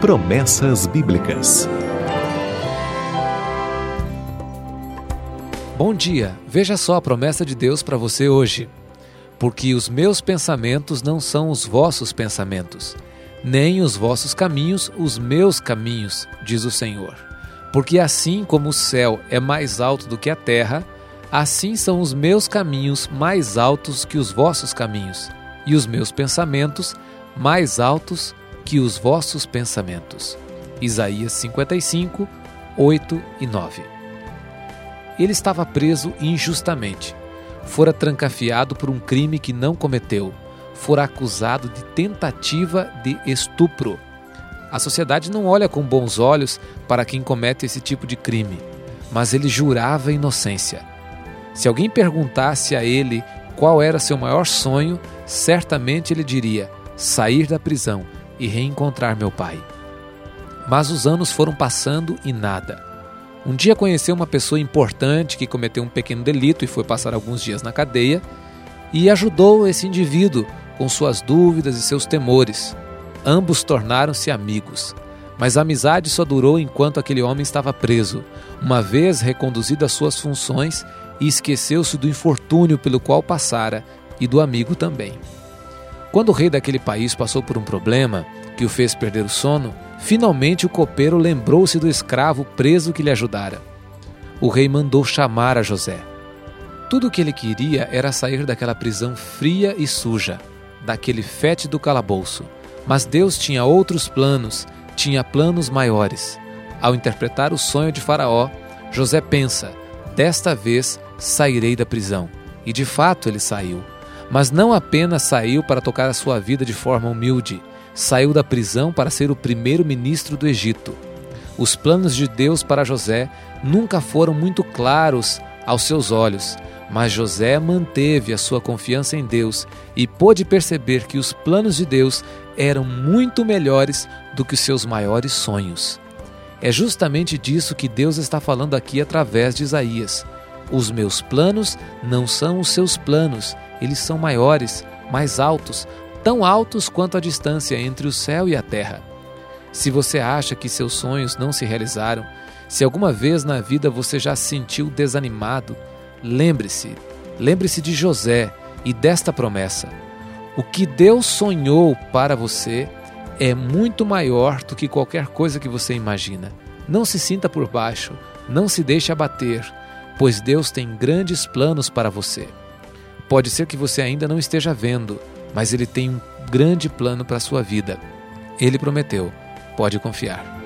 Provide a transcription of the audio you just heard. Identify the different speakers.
Speaker 1: Promessas Bíblicas.
Speaker 2: Bom dia, veja só a promessa de Deus para você hoje. Porque os meus pensamentos não são os vossos pensamentos, nem os vossos caminhos os meus caminhos, diz o Senhor. Porque assim como o céu é mais alto do que a terra, assim são os meus caminhos mais altos que os vossos caminhos, e os meus pensamentos mais altos que os vossos pensamentos. Isaías 55, 8 e 9. Ele estava preso injustamente. Fora trancafiado por um crime que não cometeu. Fora acusado de tentativa de estupro. A sociedade não olha com bons olhos para quem comete esse tipo de crime, mas ele jurava inocência. Se alguém perguntasse a ele qual era seu maior sonho, certamente ele diria: sair da prisão e reencontrar meu pai. Mas os anos foram passando e nada. Um dia conheceu uma pessoa importante que cometeu um pequeno delito e foi passar alguns dias na cadeia e ajudou esse indivíduo com suas dúvidas e seus temores. Ambos tornaram-se amigos, mas a amizade só durou enquanto aquele homem estava preso, uma vez reconduzido às suas funções e esqueceu-se do infortúnio pelo qual passara e do amigo também. Quando o rei daquele país passou por um problema que o fez perder o sono, finalmente o copeiro lembrou-se do escravo preso que lhe ajudara. O rei mandou chamar a José. Tudo o que ele queria era sair daquela prisão fria e suja, daquele fétido calabouço. Mas Deus tinha outros planos, tinha planos maiores. Ao interpretar o sonho de Faraó, José pensa: desta vez sairei da prisão. E de fato ele saiu. Mas não apenas saiu para tocar a sua vida de forma humilde, saiu da prisão para ser o primeiro ministro do Egito. Os planos de Deus para José nunca foram muito claros aos seus olhos, mas José manteve a sua confiança em Deus e pôde perceber que os planos de Deus eram muito melhores do que os seus maiores sonhos. É justamente disso que Deus está falando aqui através de Isaías. Os meus planos não são os seus planos, eles são maiores, mais altos, tão altos quanto a distância entre o céu e a terra. Se você acha que seus sonhos não se realizaram, se alguma vez na vida você já se sentiu desanimado, lembre-se, lembre-se de José e desta promessa. O que Deus sonhou para você é muito maior do que qualquer coisa que você imagina. Não se sinta por baixo, não se deixe abater, pois Deus tem grandes planos para você. Pode ser que você ainda não esteja vendo, mas Ele tem um grande plano para a sua vida. Ele prometeu, pode confiar.